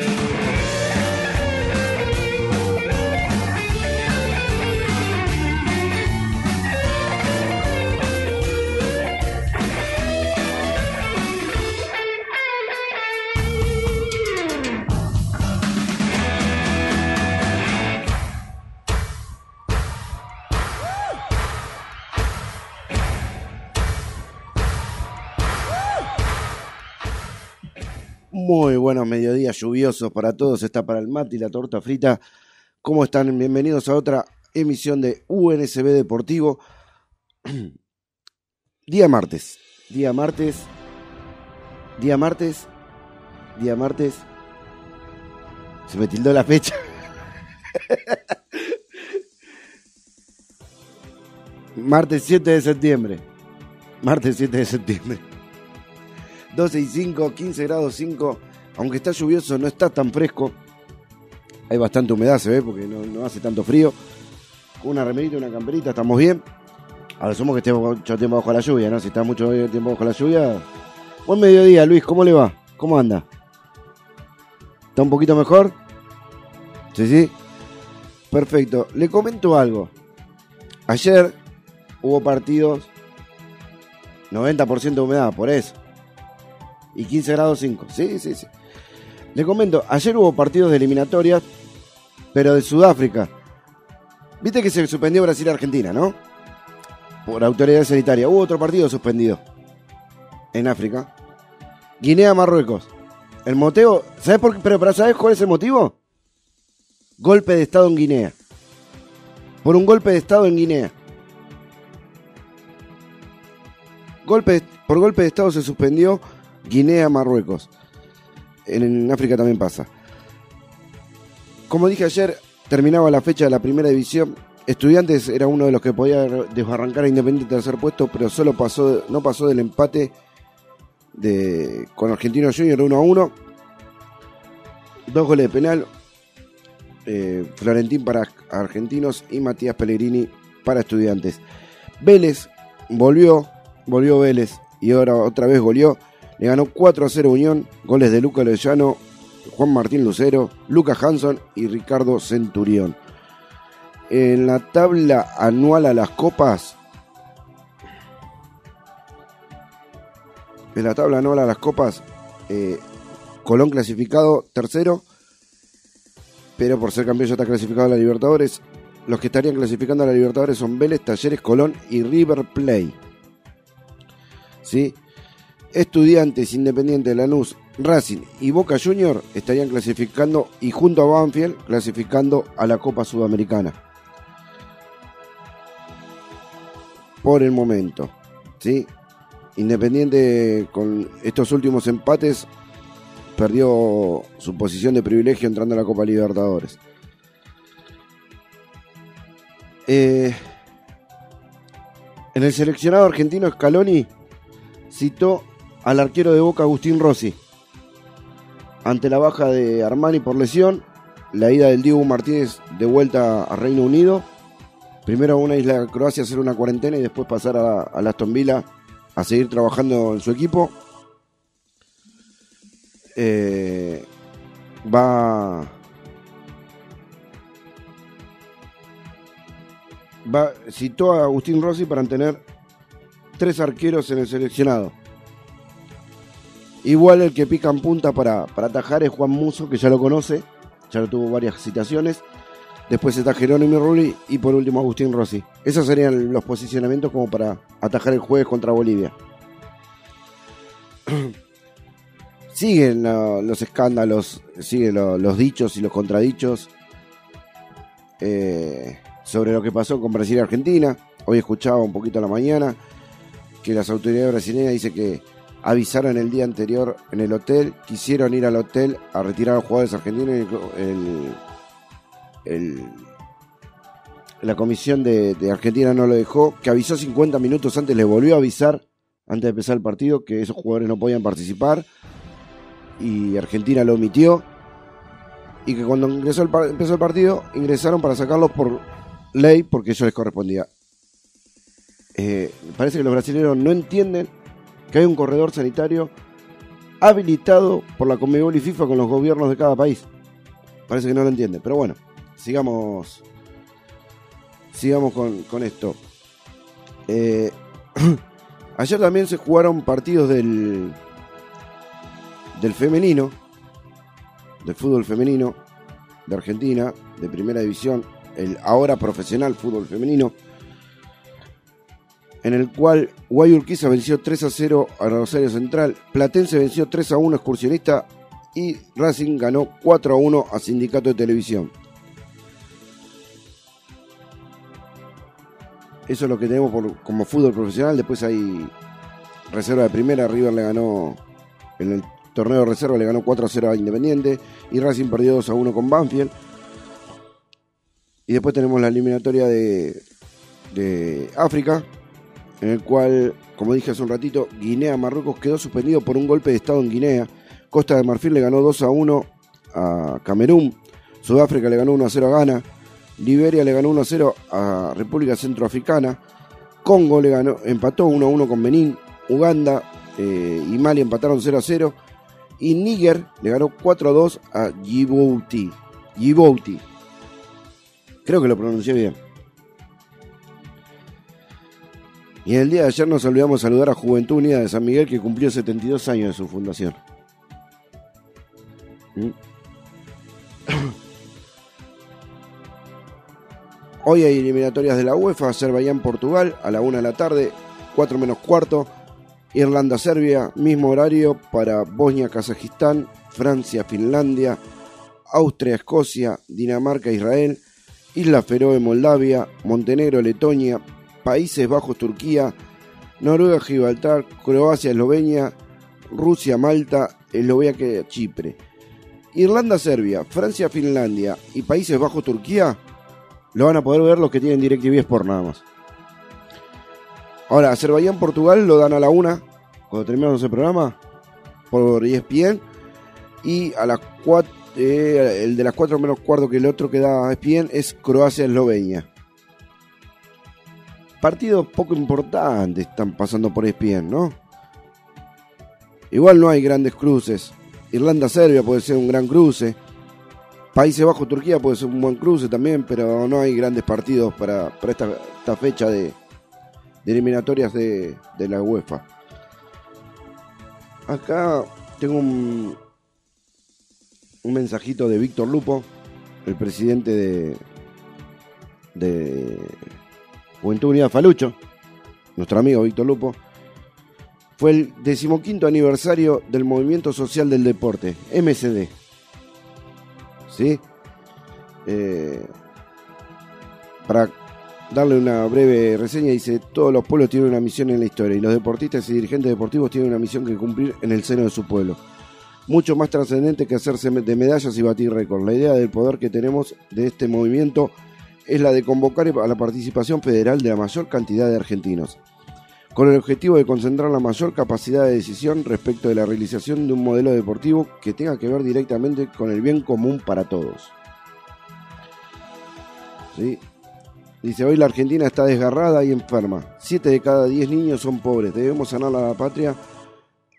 Muy buenos mediodías lluviosos para todos. Está para el mate y la torta frita. ¿Cómo están? Bienvenidos a otra emisión de UNSB Deportivo. Día martes. Día martes. Día martes. Día martes. Se me tildó la fecha. martes 7 de septiembre. Martes 7 de septiembre. 12 y 5, 15 grados 5. Aunque está lluvioso, no está tan fresco. Hay bastante humedad, se ve, porque no, hace tanto frío. Con una remerita una camperita, estamos bien. Ahora somos que estemos mucho tiempo bajo la lluvia, ¿no? Si está mucho tiempo bajo la lluvia. Buen mediodía, Luis, ¿cómo le va? ¿Cómo anda? ¿Está un poquito mejor? Sí, sí. Perfecto. Le comento algo. Ayer hubo partidos 90% de humedad, por eso y 15 grados 5. Sí, sí, sí. Le comento, ayer hubo partidos de eliminatorias, pero de Sudáfrica. Viste que se suspendió Brasil-Argentina, ¿no? Por autoridad sanitaria. Hubo otro partido suspendido en África. Guinea-Marruecos. El moteo, ¿sabes por qué? Pero ¿sabes cuál es el motivo? Golpe de Estado en Guinea. Por un golpe de Estado en Guinea. Golpe, por golpe de Estado se suspendió Guinea, Marruecos. En, África también pasa. Como dije ayer, terminaba la fecha de la primera división. Estudiantes era uno de los que podía desbarrancar a Independiente tercer puesto, pero solo pasó, no pasó del empate de, con Argentino Junior 1 a 1. Dos goles de penal. Eh, Florentín para Argentinos y Matías Pellegrini para Estudiantes. Vélez volvió, volvió Vélez y ahora otra vez goleó le ganó 4 a 0 Unión, goles de Luca Lozano, Juan Martín Lucero, Lucas Hanson y Ricardo Centurión. En la tabla anual a las copas, en la tabla anual a las copas, eh, Colón clasificado tercero, pero por ser campeón ya está clasificado a la Libertadores. Los que estarían clasificando a la Libertadores son Vélez, Talleres, Colón y River Play. ¿Sí? Estudiantes, Independiente, Lanús, Racing y Boca Junior estarían clasificando y junto a Banfield clasificando a la Copa Sudamericana. Por el momento, ¿sí? Independiente con estos últimos empates perdió su posición de privilegio entrando a la Copa Libertadores. Eh, en el seleccionado argentino Scaloni citó al arquero de Boca Agustín Rossi. Ante la baja de Armani por lesión, la ida del Diego Martínez de vuelta a Reino Unido. Primero a una isla de Croacia hacer una cuarentena y después pasar a, Aston Villa a seguir trabajando en su equipo. Eh, va, va, citó a Agustín Rossi para tener tres arqueros en el seleccionado. Igual el que pica en punta para, para atajar es Juan Muso, que ya lo conoce, ya lo tuvo varias citaciones. Después está Jerónimo Rulli y por último Agustín Rossi. Esos serían los posicionamientos como para atajar el jueves contra Bolivia. siguen los escándalos, siguen los dichos y los contradichos eh, sobre lo que pasó con Brasil y Argentina. Hoy escuchaba un poquito a la mañana que las autoridades brasileñas dicen que avisaron el día anterior en el hotel, quisieron ir al hotel a retirar a los jugadores argentinos y la comisión de, Argentina no lo dejó, que avisó 50 minutos antes, le volvió a avisar antes de empezar el partido que esos jugadores no podían participar y Argentina lo omitió y que cuando ingresó empezó el partido ingresaron para sacarlos por ley porque eso les correspondía. Eh, parece que los brasileños no entienden que hay un corredor sanitario habilitado por la Conmebol y FIFA con los gobiernos de cada país. Parece que no lo entiende, pero bueno, sigamos, sigamos con, esto. Eh, ayer también se jugaron partidos del, del femenino, del fútbol femenino de Argentina, de primera división, el ahora profesional fútbol femenino, en el cual Guayurquiza venció 3 a 0 a Rosario Central, Platense venció 3 a 1 a Excursionista y Racing ganó 4 a 1 a Sindicato de Televisión. Eso es lo que tenemos como fútbol profesional. Después hay reserva de primera. River le ganó en el torneo de reserva, le ganó 4 a 0 a Independiente. Y Racing perdió 2 a 1 con Banfield. Y después tenemos la eliminatoria de, de África, en el cual, como dije hace un ratito, Guinea-Marruecos quedó suspendido por un golpe de Estado en Guinea. Costa de Marfil le ganó 2 a 1 a Camerún. Sudáfrica le ganó 1 a 0 a Ghana. Liberia le ganó 1 a 0 a República Centroafricana. Congo le ganó, empató 1 a 1 con Benín. Uganda eh, y Mali empataron 0 a 0. Y Níger le ganó 4 a 2 a Djibouti. Djibouti. Creo que lo pronuncié bien. Y en el día de ayer nos olvidamos saludar a Juventud Unida de San Miguel que cumplió 72 años de su fundación. ¿Mm? Hoy hay eliminatorias de la UEFA, Azerbaiyán-Portugal a la 1 de la tarde, 4 menos cuarto, Irlanda-Serbia, mismo horario para Bosnia-Kazajistán, Francia-Finlandia, Austria-Escocia, Dinamarca-Israel, Isla Feroe-Moldavia, Montenegro-Letonia, Países Bajos, Turquía, Noruega, Gibraltar, Croacia, Eslovenia, Rusia, Malta, Eslovaquia, Chipre. Irlanda, Serbia, Francia, Finlandia y Países Bajos, Turquía lo van a poder ver los que tienen DirecTV Sport nada más. Ahora, Azerbaiyán, Portugal lo dan a la una cuando terminamos el programa por ESPN y a las 4 eh, el de las 4 menos cuarto que el otro que da ESPN es Croacia-Eslovenia partidos poco importantes están pasando por ESPN, ¿no? Igual no hay grandes cruces. Irlanda-Serbia puede ser un gran cruce. Países Bajos-Turquía puede ser un buen cruce también, pero no hay grandes partidos para, esta, fecha de, eliminatorias de, la UEFA. Acá tengo un, un mensajito de Víctor Lupo, el presidente de, de Juventud Unida Falucho, nuestro amigo Víctor Lupo, fue el decimoquinto aniversario del Movimiento Social del Deporte, MCD. ¿Sí? Eh, para darle una breve reseña, dice, todos los pueblos tienen una misión en la historia y los deportistas y dirigentes deportivos tienen una misión que cumplir en el seno de su pueblo. Mucho más trascendente que hacerse de medallas y batir récords. La idea del poder que tenemos de este movimiento es la de convocar a la participación federal de la mayor cantidad de argentinos, con el objetivo de concentrar la mayor capacidad de decisión respecto de la realización de un modelo deportivo que tenga que ver directamente con el bien común para todos. Dice, hoy la Argentina está desgarrada y enferma. Siete de cada diez niños son pobres. Debemos sanar a la patria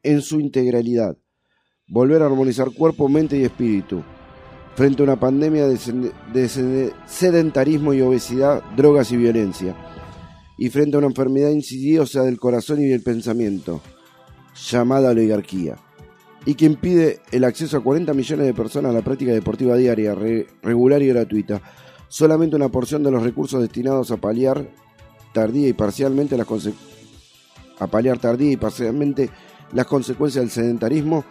en su integralidad. Volver a armonizar cuerpo, mente y espíritu frente a una pandemia de sedentarismo y obesidad, drogas y violencia, y frente a una enfermedad insidiosa del corazón y del pensamiento, llamada oligarquía, y que impide el acceso a 40 millones de personas a la práctica deportiva diaria, regular y gratuita. Solamente una porción de los recursos destinados a paliar tardía y parcialmente a paliar tardía y parcialmente las consecuencias del sedentarismo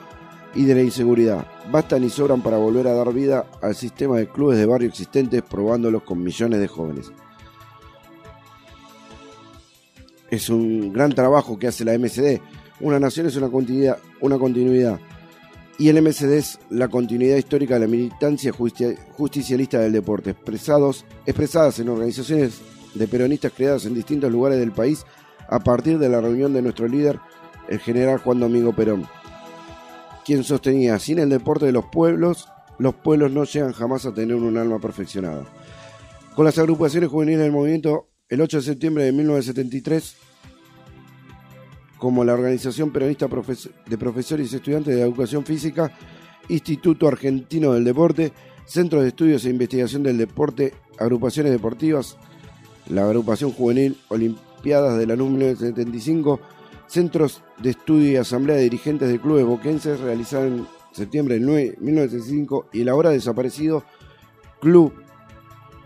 y de la inseguridad. Bastan y sobran para volver a dar vida al sistema de clubes de barrio existentes, probándolos con millones de jóvenes. Es un gran trabajo que hace la MCD. Una nación es una continuidad, una continuidad. Y el MCD es la continuidad histórica de la militancia justicialista del deporte, expresados, expresadas en organizaciones de peronistas creadas en distintos lugares del país a partir de la reunión de nuestro líder, el general Juan Domingo Perón quien sostenía, sin el deporte de los pueblos, los pueblos no llegan jamás a tener un alma perfeccionada. Con las agrupaciones juveniles del movimiento, el 8 de septiembre de 1973, como la Organización Peronista de Profesores y Estudiantes de Educación Física, Instituto Argentino del Deporte, Centros de Estudios e Investigación del Deporte, agrupaciones deportivas, la agrupación juvenil Olimpiadas de la 1975, Centros de Estudio y Asamblea de Dirigentes de Clubes Boquenses realizada en septiembre de 1905 y el ahora desaparecido Club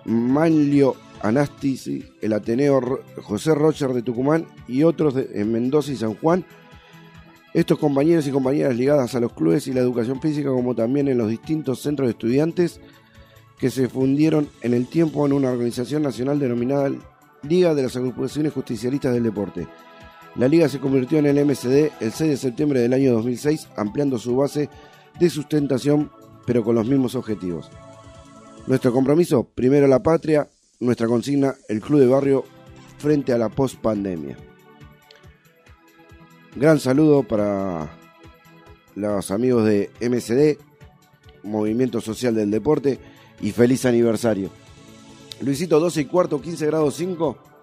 Manlio Anastisi, el Ateneo José Rocher de Tucumán y otros en Mendoza y San Juan. Estos compañeros y compañeras ligadas a los clubes y la educación física, como también en los distintos centros de estudiantes que se fundieron en el tiempo en una organización nacional denominada Liga de las Agrupaciones Justicialistas del Deporte. La liga se convirtió en el MCD el 6 de septiembre del año 2006, ampliando su base de sustentación, pero con los mismos objetivos. Nuestro compromiso, primero la patria, nuestra consigna, el club de barrio frente a la post-pandemia. Gran saludo para los amigos de MCD, Movimiento Social del Deporte, y feliz aniversario. Luisito, 12 y cuarto, 15 grados 5.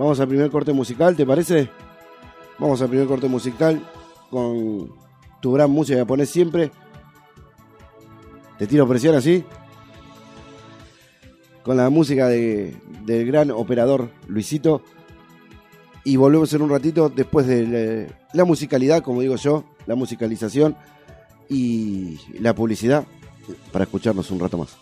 Vamos al primer corte musical, ¿te parece? Vamos al primer corte musical con tu gran música que pones siempre. Te tiro presión así. Con la música de, del gran operador Luisito. Y volvemos en un ratito después de la musicalidad, como digo yo, la musicalización y la publicidad para escucharnos un rato más.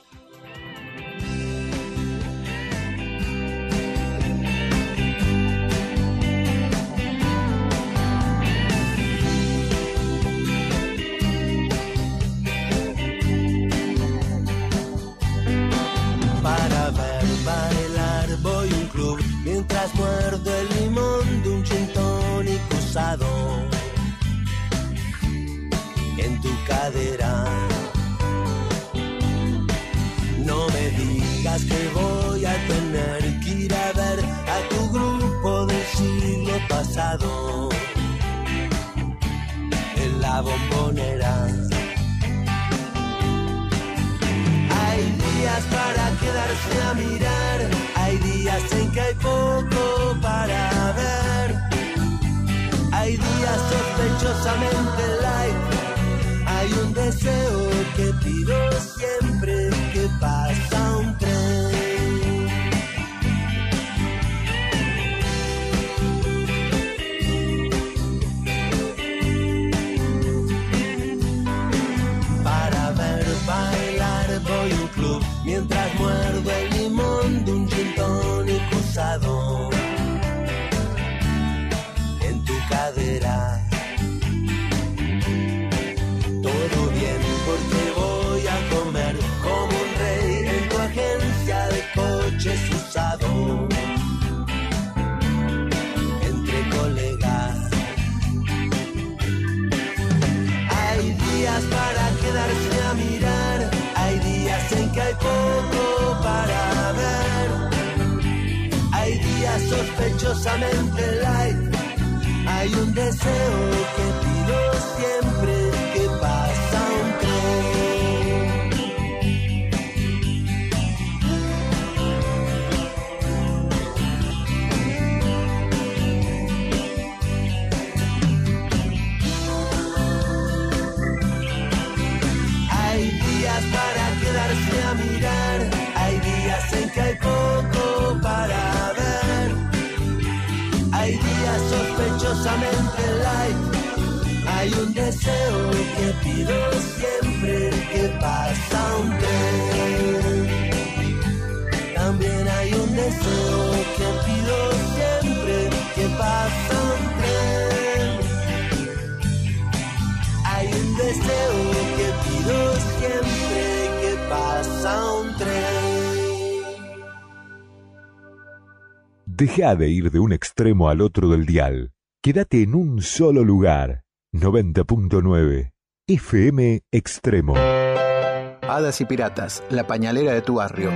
Deja de ir de un extremo al otro del dial. Quédate en un solo lugar. 90.9 FM Extremo. Hadas y Piratas, la pañalera de tu barrio.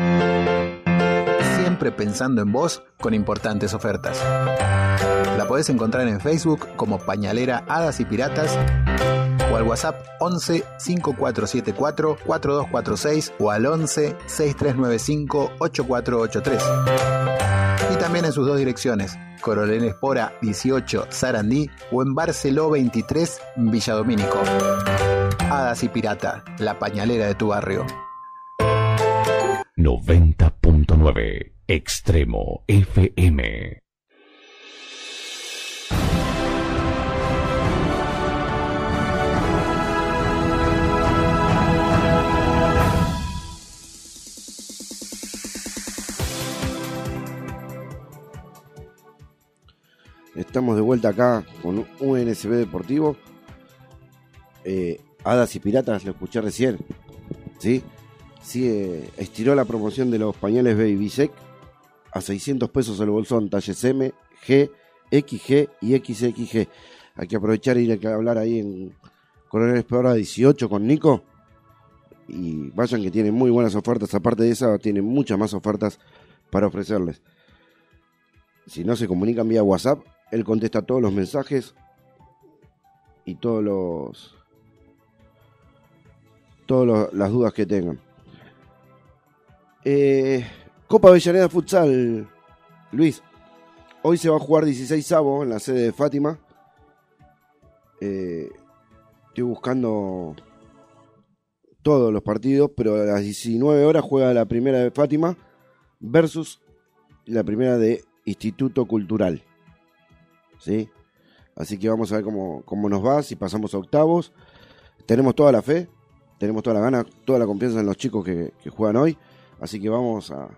Siempre pensando en vos con importantes ofertas. La podés encontrar en Facebook como Pañalera Hadas y Piratas o al WhatsApp 11 5474 4246 o al 11 6395 8483. También en sus dos direcciones, Coronel Espora 18 Sarandí o en Barceló 23 Villadomínico. Hadas y Pirata, la pañalera de tu barrio. 90.9 Extremo FM. Estamos de vuelta acá con UNSB Deportivo. Eh, Hadas y Piratas, lo escuché recién. ¿Sí? Sí, eh, estiró la promoción de los pañales Baby Sec a 600 pesos el bolsón, talles M, G, XG y XXG. Hay que aprovechar y ir a hablar ahí en Coronel Explorador 18 con Nico. Y vayan que tienen muy buenas ofertas. Aparte de esa, tienen muchas más ofertas para ofrecerles. Si no se comunican vía WhatsApp, él contesta todos los mensajes y todos los todas las dudas que tengan. Eh, Copa Avellaneda Futsal, Luis. Hoy se va a jugar 16 avos en la sede de Fátima. Eh, estoy buscando todos los partidos, pero a las 19 horas juega la primera de Fátima versus la primera de Instituto Cultural. ¿Sí? Así que vamos a ver cómo, nos va, si pasamos a octavos. Tenemos toda la fe, tenemos toda la gana, toda la confianza en los chicos que, juegan hoy. Así que vamos a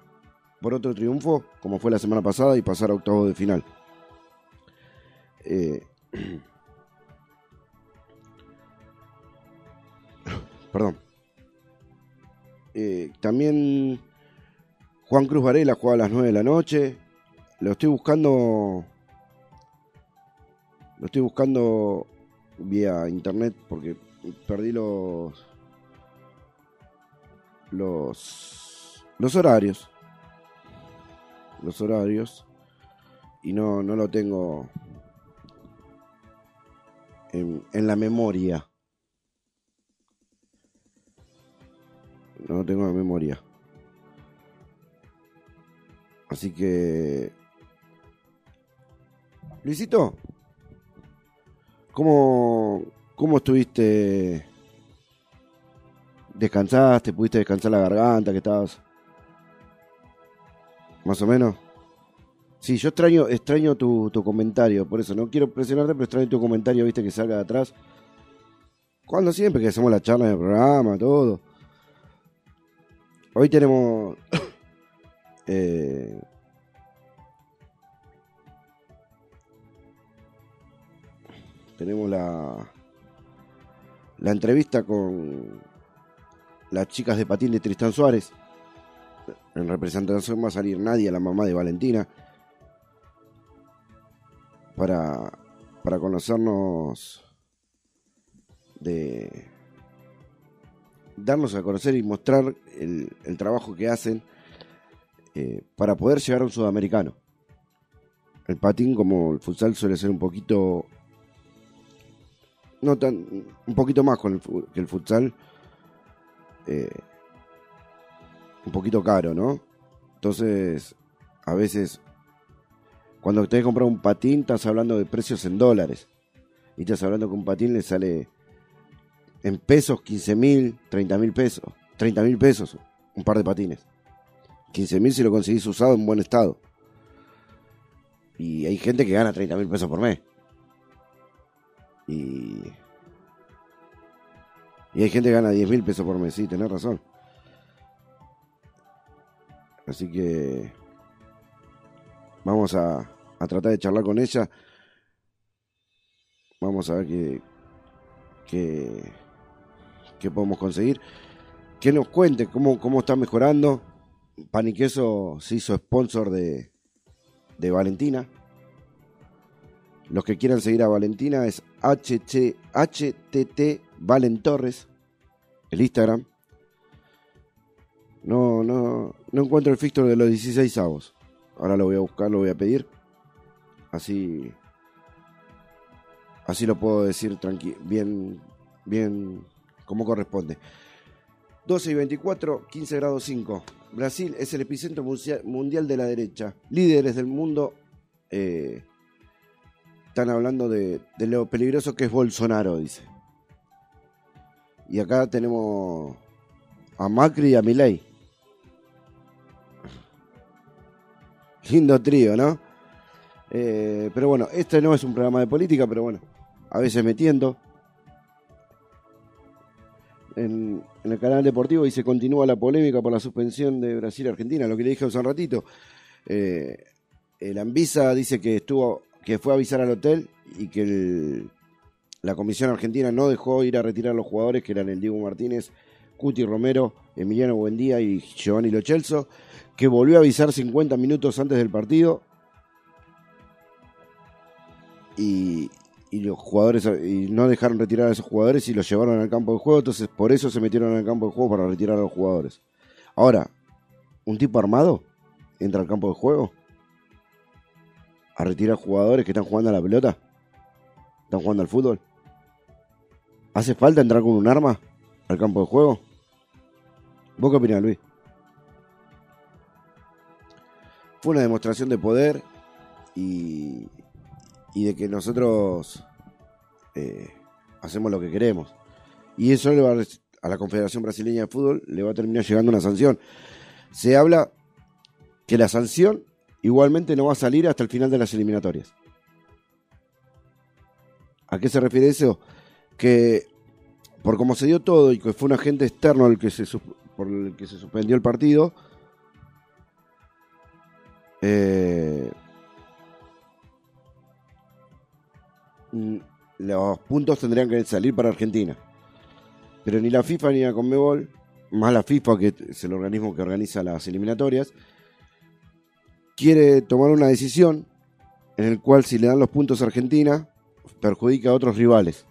por otro triunfo, como fue la semana pasada, y pasar a octavos de final. Eh, perdón. Eh, también Juan Cruz Varela juega a las 9 de la noche. Lo estoy buscando lo estoy buscando vía internet porque perdí los los los horarios. Los horarios y no, no lo tengo en, en la memoria. No lo tengo en la memoria. Así que... Luisito, ¿Cómo, cómo estuviste? ¿Descansaste? ¿Pudiste descansar la garganta? que estabas? ¿Más o menos? Sí, yo extraño, extraño tu, tu, comentario, por eso no quiero presionarte, pero extraño tu comentario, viste, que salga de atrás. Cuando siempre que hacemos la charla del programa, todo. Hoy tenemos eh, tenemos la, la entrevista con las chicas de patín de Tristán Suárez. En representación va a salir Nadia, la mamá de Valentina, para, para conocernos de darnos a conocer y mostrar el, trabajo que hacen eh, para poder llegar a un sudamericano. El patín, como el futsal, suele ser un poquito no tan, un poquito más con el, que el futsal, eh, un poquito caro, ¿no? Entonces, a veces, cuando te comprar un patín, estás hablando de precios en dólares. Y estás hablando que un patín le sale en pesos 15 mil, 30 mil pesos. 30 mil pesos, un par de patines. 15 mil si lo conseguís usado en buen estado. Y hay gente que gana 30 mil pesos por mes. Y. Y hay gente que gana 10 mil pesos por mes, sí, tenés razón. Así que. Vamos a, a tratar de charlar con ella. Vamos a ver qué. qué, qué podemos conseguir. Que nos cuente cómo, cómo está mejorando. Paniqueso se hizo sponsor de, de Valentina. Los que quieran seguir a Valentina es HT, HTT Valen Torres, el Instagram. No, no, no encuentro el fixture de los 16 avos. Ahora lo voy a buscar, lo voy a pedir. Así, así lo puedo decir bien, bien como corresponde. 12 y 24, 15 grados 5. Brasil es el epicentro mundial de la derecha. Líderes del mundo eh, están hablando de, de lo peligroso que es Bolsonaro, dice. Y acá tenemos a Macri y a Milei. Lindo trío, ¿no? Eh, pero bueno, este no es un programa de política, pero bueno, a veces metiendo. En, en el canal deportivo dice continúa la polémica por la suspensión de Brasil-Argentina, lo que le dije hace un ratito. Eh, el Anvisa dice que estuvo, que fue a avisar al hotel y que la comisión argentina no dejó ir a retirar a los jugadores que eran el Diego Martínez, Cuti Romero, Emiliano Buendía y Giovanni Lochelso, que volvió a avisar 50 minutos antes del partido y, y los jugadores y no dejaron retirar a esos jugadores y los llevaron al campo de juego, entonces por eso se metieron al campo de juego para retirar a los jugadores. Ahora, un tipo armado entra al campo de juego a retirar jugadores que están jugando a la pelota, están jugando al fútbol. ¿Hace falta entrar con un arma al campo de juego? ¿Vos qué opinás, Luis? Fue una demostración de poder y, y de que nosotros eh, hacemos lo que queremos. Y eso le va a, a la Confederación Brasileña de Fútbol le va a terminar llegando una sanción. Se habla que la sanción igualmente no va a salir hasta el final de las eliminatorias. ¿A qué se refiere eso? Que por cómo se dio todo y que fue un agente externo el que se, por el que se suspendió el partido, eh, los puntos tendrían que salir para Argentina. Pero ni la FIFA ni la Conmebol, más la FIFA, que es el organismo que organiza las eliminatorias, quiere tomar una decisión en el cual si le dan los puntos a Argentina, perjudica a otros rivales.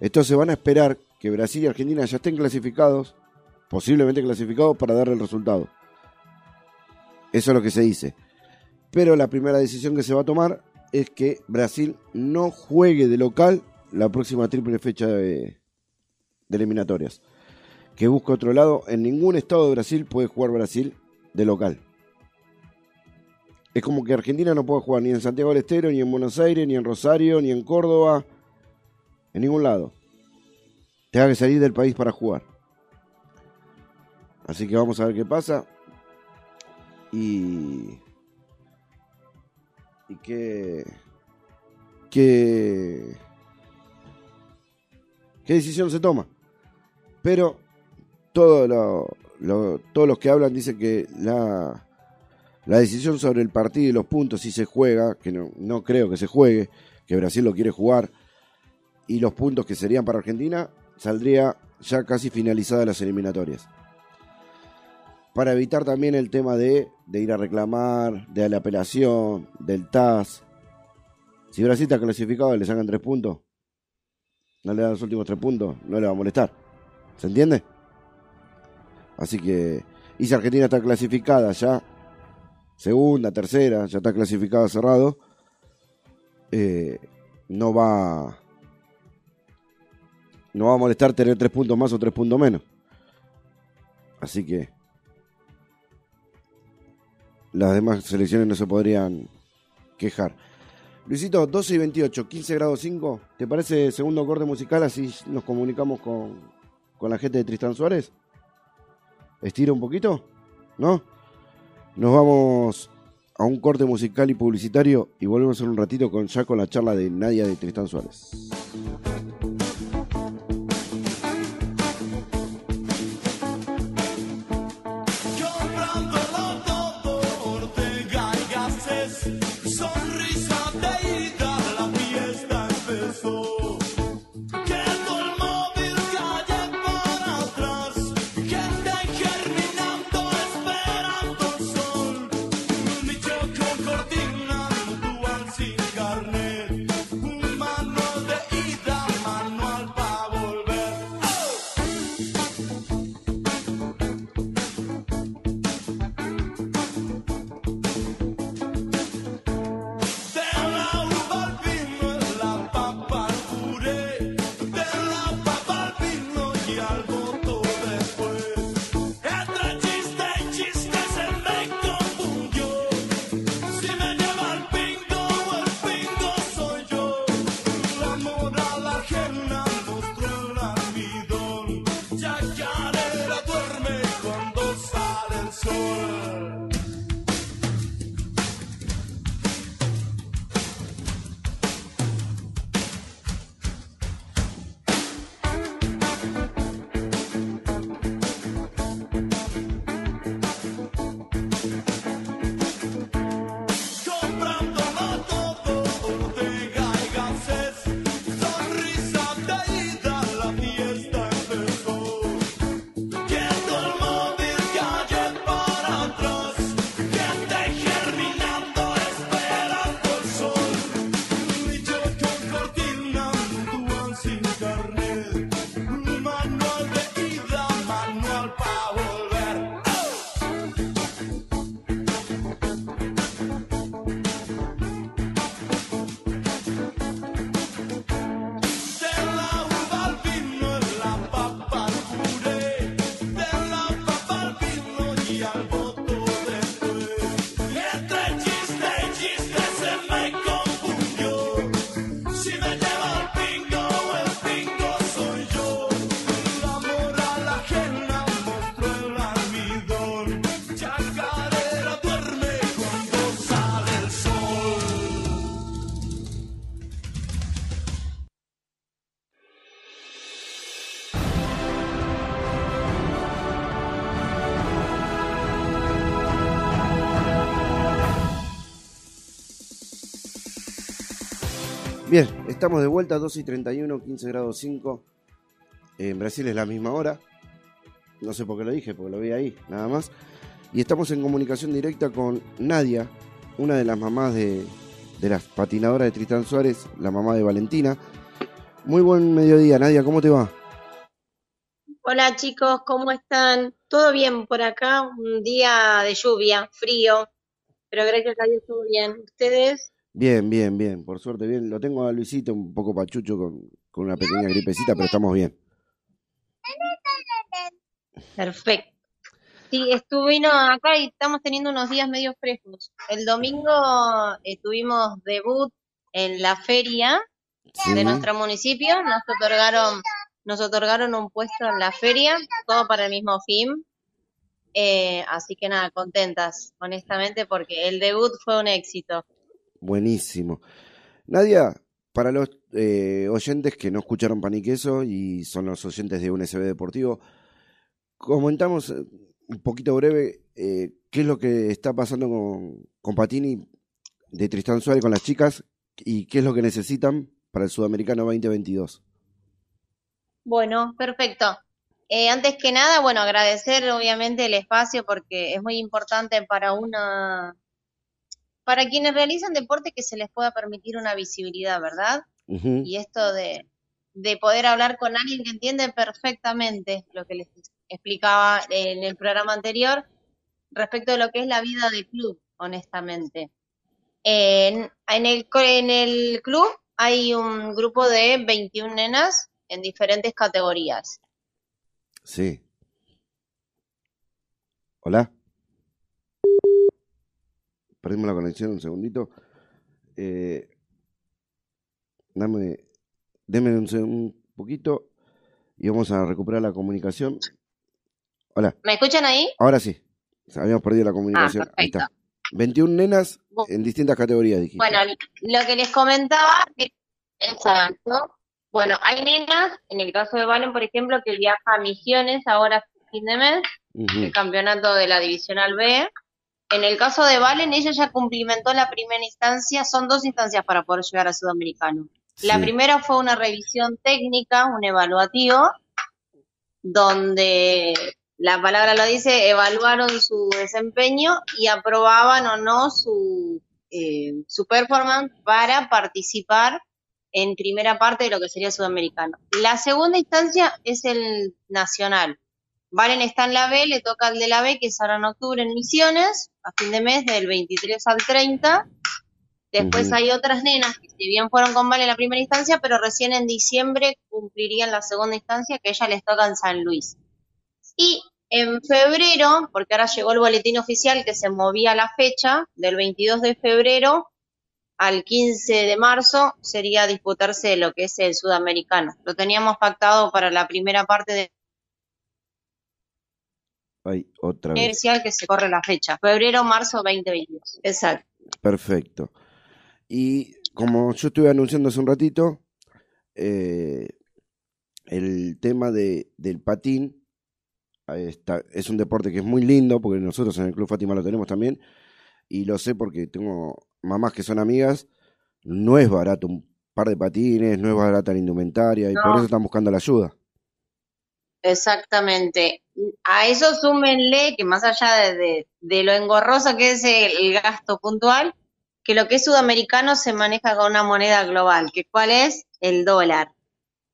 Entonces van a esperar que Brasil y Argentina ya estén clasificados, posiblemente clasificados, para dar el resultado. Eso es lo que se dice. Pero la primera decisión que se va a tomar es que Brasil no juegue de local la próxima triple fecha de, de eliminatorias. Que busque otro lado. En ningún estado de Brasil puede jugar Brasil de local. Es como que Argentina no puede jugar ni en Santiago del Estero, ni en Buenos Aires, ni en Rosario, ni en Córdoba, en ningún lado. Tenga que salir del país para jugar. Así que vamos a ver qué pasa. Y. Y qué. qué. qué decisión se toma. Pero todo lo- lo- todos los que hablan dicen que la, la decisión sobre el partido y los puntos, si se juega, que no, no creo que se juegue, que Brasil lo quiere jugar, y los puntos que serían para Argentina, saldría ya casi finalizadas las eliminatorias. Para evitar también el tema de, de ir a reclamar, de la apelación, del TAS. Si Brasil está clasificado le sacan tres puntos, no le dan los últimos tres puntos, no le va a molestar. ¿Se entiende? Así que, y si Argentina está clasificada ya, segunda, tercera, ya está clasificada cerrado, eh, no va no va a molestar tener tres puntos más o tres puntos menos. Así que las demás selecciones no se podrían quejar. Luisito, 12 y 28, 15 grados 5. ¿Te parece segundo corte musical? Así nos comunicamos con, con la gente de Tristán Suárez. ¿Estira un poquito? ¿No? Nos vamos a un corte musical y publicitario y volvemos en un ratito con ya con la charla de Nadia de Tristán Suárez. Estamos de vuelta, 2 y 31, 15 grados 5. En Brasil es la misma hora. No sé por qué lo dije, porque lo vi ahí, nada más. Y estamos en comunicación directa con Nadia, una de las mamás de, de las patinadoras de Tristán Suárez, la mamá de Valentina. Muy buen mediodía, Nadia, ¿cómo te va? Hola chicos, ¿cómo están? ¿Todo bien por acá? Un día de lluvia, frío, pero gracias a Dios todo bien. ¿Ustedes? Bien, bien, bien, por suerte bien. Lo tengo a Luisito un poco pachucho con, con una pequeña gripecita, pero estamos bien. Perfecto. Sí, estuvimos acá y estamos teniendo unos días medio frescos. El domingo eh, tuvimos debut en la feria Sí. de nuestro municipio. Nos otorgaron, nos otorgaron un puesto en la feria, todo para el mismo fin. Eh, así que nada, contentas, honestamente, porque el debut fue un éxito. Buenísimo. Nadia, para los eh, oyentes que no escucharon Pan y Queso y son los oyentes de un SB Deportivo, comentamos eh, un poquito breve eh, qué es lo que está pasando con, con Patini de Tristán Suárez con las chicas y qué es lo que necesitan para el Sudamericano 2022. Bueno, perfecto. Eh, antes que nada, bueno, agradecer obviamente el espacio porque es muy importante para una, para quienes realizan deporte que se les pueda permitir una visibilidad, ¿verdad? Y esto de, de poder hablar con alguien que entiende perfectamente lo que les explicaba en el programa anterior respecto de lo que es la vida del club, honestamente. En, en el, en el club hay un grupo de 21 nenas en diferentes categorías. Sí. Hola. Perdimos la conexión un segundito. Eh, dame, deme un, un poquito y vamos a recuperar la comunicación. Hola, ¿Me escuchan ahí? ahora sí. Habíamos perdido la comunicación. Ahí está. 21 nenas en distintas categorías, dijiste. Bueno, lo que les comentaba, exacto. Bueno, hay nenas, en el caso de Valen, por ejemplo, que viaja a Misiones ahora fin de mes, Ujú, el campeonato de la Divisional B. En el caso de Valen, ella ya cumplimentó la primera instancia, son dos instancias para poder llegar a Sudamericano. La primera fue una revisión técnica, un evaluativo, donde la palabra lo dice, evaluaron su desempeño y aprobaban o no su, eh, su performance para participar en primera parte de lo que sería sudamericano. La segunda instancia es el nacional. Valen está en la B, le toca al de la B, que es ahora en octubre en Misiones, a fin de mes, del 23 al 30. Después hay otras nenas que si bien fueron con Vale en la primera instancia, pero recién en diciembre cumplirían la segunda instancia, que a ellas les toca en San Luis. Y en febrero, porque ahora llegó el boletín oficial que se movía la fecha, del 22 de febrero al 15 de marzo, sería disputarse lo que es el sudamericano. Lo teníamos pactado para la primera parte de Ay, otra vez. que se corre la fecha, febrero-marzo 2022. Exacto. Perfecto. Y como yo estuve anunciando hace un ratito, eh, el tema de, del patín está, es un deporte que es muy lindo, porque nosotros en el Club Fátima lo tenemos también, y lo sé porque tengo mamás que son amigas, no es barato un par de patines, no es barata la indumentaria, y por eso están buscando la ayuda. Exactamente. A eso súmenle que más allá de, de- de lo engorroso que es el, el gasto puntual, que lo que es sudamericano se maneja con una moneda global, que cuál es el dólar.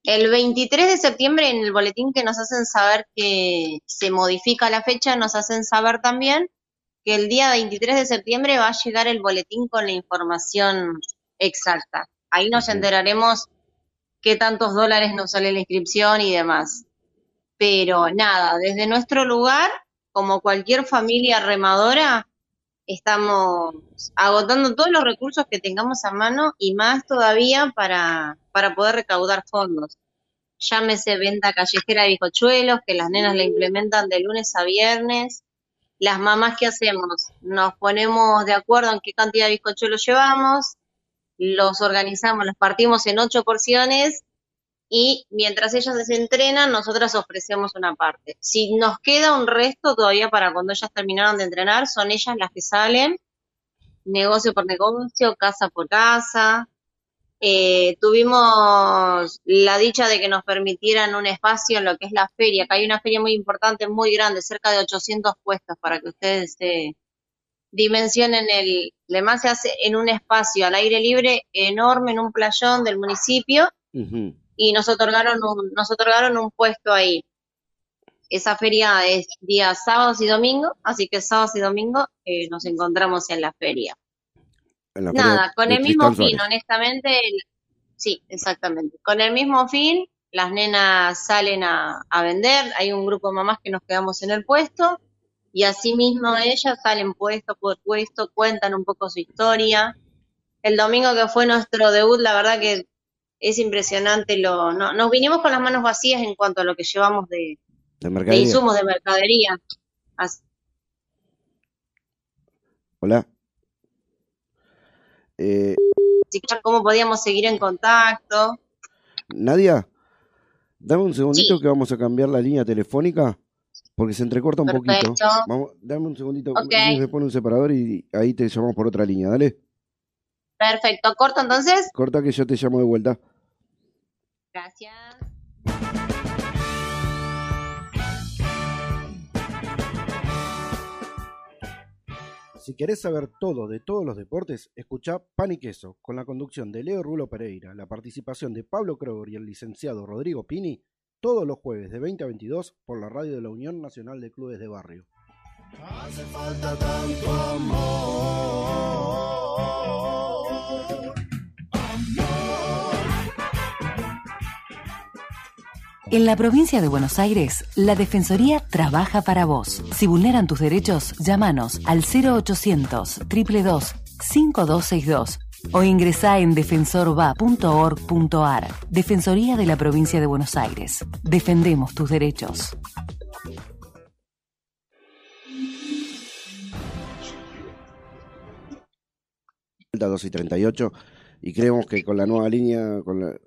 El 23 de septiembre en el boletín que nos hacen saber que se modifica la fecha, nos hacen saber también que el día 23 de septiembre va a llegar el boletín con la información exacta. Ahí nos enteraremos qué tantos dólares nos sale la inscripción y demás. Pero nada, desde nuestro lugar como cualquier familia remadora, estamos agotando todos los recursos que tengamos a mano y más todavía para, para poder recaudar fondos. Llámese venta callejera de bizcochuelos, que las nenas la implementan de lunes a viernes. Las mamás, ¿qué hacemos? Nos ponemos de acuerdo en qué cantidad de bizcochuelos llevamos, los organizamos, los partimos en ocho porciones y mientras ellas se entrenan, nosotras ofrecemos una parte. Si nos queda un resto todavía para cuando ellas terminaron de entrenar, son ellas las que salen, negocio por negocio, casa por casa. Eh, tuvimos la dicha de que nos permitieran un espacio en lo que es la feria, que hay una feria muy importante, muy grande, cerca de 800 puestos para que ustedes se dimensionen el, además se hace en un espacio al aire libre enorme, en un playón del municipio. Y nos otorgaron un, nos otorgaron un puesto ahí. Esa feria es día sábados y domingo, así que sábados y domingo eh, nos encontramos en la feria. En la feria Nada, con el mismo fin, Suárez. honestamente, el- sí, exactamente. Con el mismo fin, las nenas salen a, a vender, hay un grupo de mamás que nos quedamos en el puesto, y así mismo ellas salen puesto por puesto, cuentan un poco su historia. El domingo que fue nuestro debut, la verdad que es impresionante lo, no, nos vinimos con las manos vacías en cuanto a lo que llevamos de, De de mercadería. insumos de mercadería. Así Hola. Eh, cómo podíamos seguir en contacto. Nadia, dame un segundito Sí. que vamos a cambiar la línea telefónica porque se entrecorta un poquito. Vamos, dame un segundito, Ok. Luis me pone un separador y ahí te llamamos por otra línea, dale. Perfecto, corto entonces. Corta que yo te llamo de vuelta. Gracias. Si querés saber todo de todos los deportes, escucha Pan y Queso, con la conducción de Leo Rulo Pereira, la participación de Pablo Kroger y el licenciado Rodrigo Pini, todos los jueves de 20 a 22 por la radio de la Unión Nacional de Clubes de Barrio. Hace falta tanto amor. En la provincia de Buenos Aires, la Defensoría trabaja para vos. Si vulneran tus derechos, llámanos al 0800 222 5262 o ingresá en defensorva.org.ar. Defensoría de la provincia de Buenos Aires. Defendemos tus derechos. Vuelta 2 y 38 y creemos que con la nueva línea, con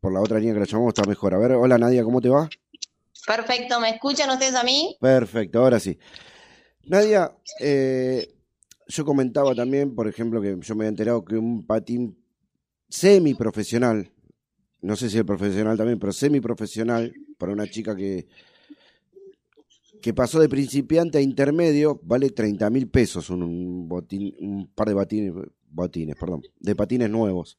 por la otra línea que la llamamos está mejor. A ver, hola Nadia, ¿cómo te va? Perfecto, ¿me escuchan ustedes a mí? Perfecto, ahora sí. Nadia, eh, yo comentaba también, por ejemplo, que yo me había enterado que un patín semiprofesional, no sé si el profesional también, pero semiprofesional, para una chica que, que pasó de principiante a intermedio, vale 30 mil pesos un, botín, un par de batines, botines, perdón, de patines nuevos.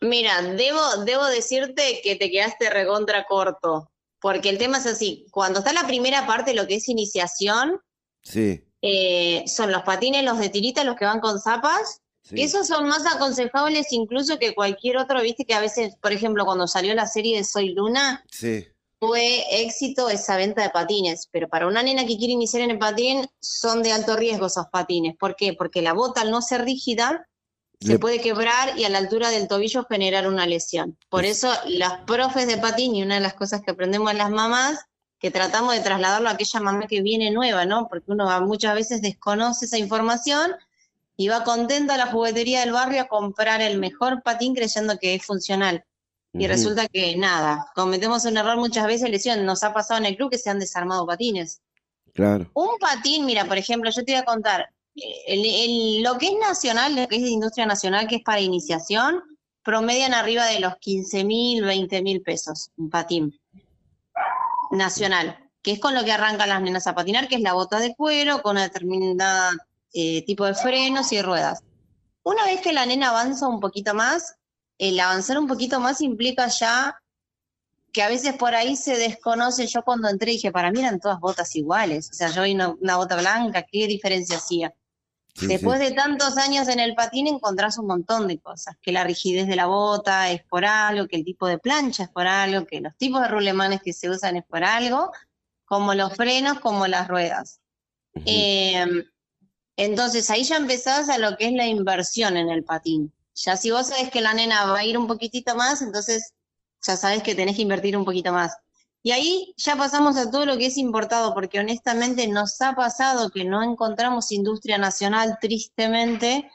Mira, debo, debo decirte que te quedaste recontra corto, porque el tema es así, cuando está la primera parte, lo que es iniciación, Sí, eh, son los patines, los de tirita, los que van con zapas, sí. Esos son más aconsejables incluso que cualquier otro, viste que a veces, por ejemplo, cuando salió la serie de Soy Luna, Sí, fue éxito esa venta de patines, pero para una nena que quiere iniciar en el patín son de alto riesgo esos patines. ¿Por qué? Porque la bota al no ser rígida se Le- puede quebrar y a la altura del tobillo generar una lesión. Por eso las profes de patín y una de las cosas que aprendemos las mamás, que tratamos de trasladarlo a aquella mamá que viene nueva, ¿no? Porque uno muchas veces desconoce esa información y va contenta a la juguetería del barrio a comprar el mejor patín creyendo que es funcional. Y resulta que nada, cometemos un error muchas veces, lesión. Nos ha pasado en el club que se han desarmado patines. claro. Un patín, mira, por ejemplo, yo te voy a contar, lo que es nacional, lo que es industria nacional, que es para iniciación, promedian arriba de los 15 mil, 20 mil pesos un patín nacional, que es con lo que arrancan las nenas a patinar, que es la bota de cuero con una determinada eh, tipo de frenos y ruedas. Una vez que la nena avanza un poquito más, el avanzar un poquito más implica ya que a veces por ahí se desconoce. Yo cuando entré dije, para mí eran todas botas iguales. O sea, yo vi una bota blanca, ¿qué diferencia hacía? Sí, Después sí. de tantos años en el patín encontrás un montón de cosas, que la rigidez de la bota es por algo, que el tipo de plancha es por algo, que los tipos de rulemanes que se usan es por algo, como los frenos, como las ruedas. Eh, entonces ahí ya empezás a lo que es la inversión en el patín. Ya si vos sabés que la nena va a ir un poquitito más, entonces ya sabes que tenés que invertir un poquito más. Y ahí ya pasamos a todo lo que es importado, porque honestamente nos ha pasado que no encontramos industria nacional, tristemente,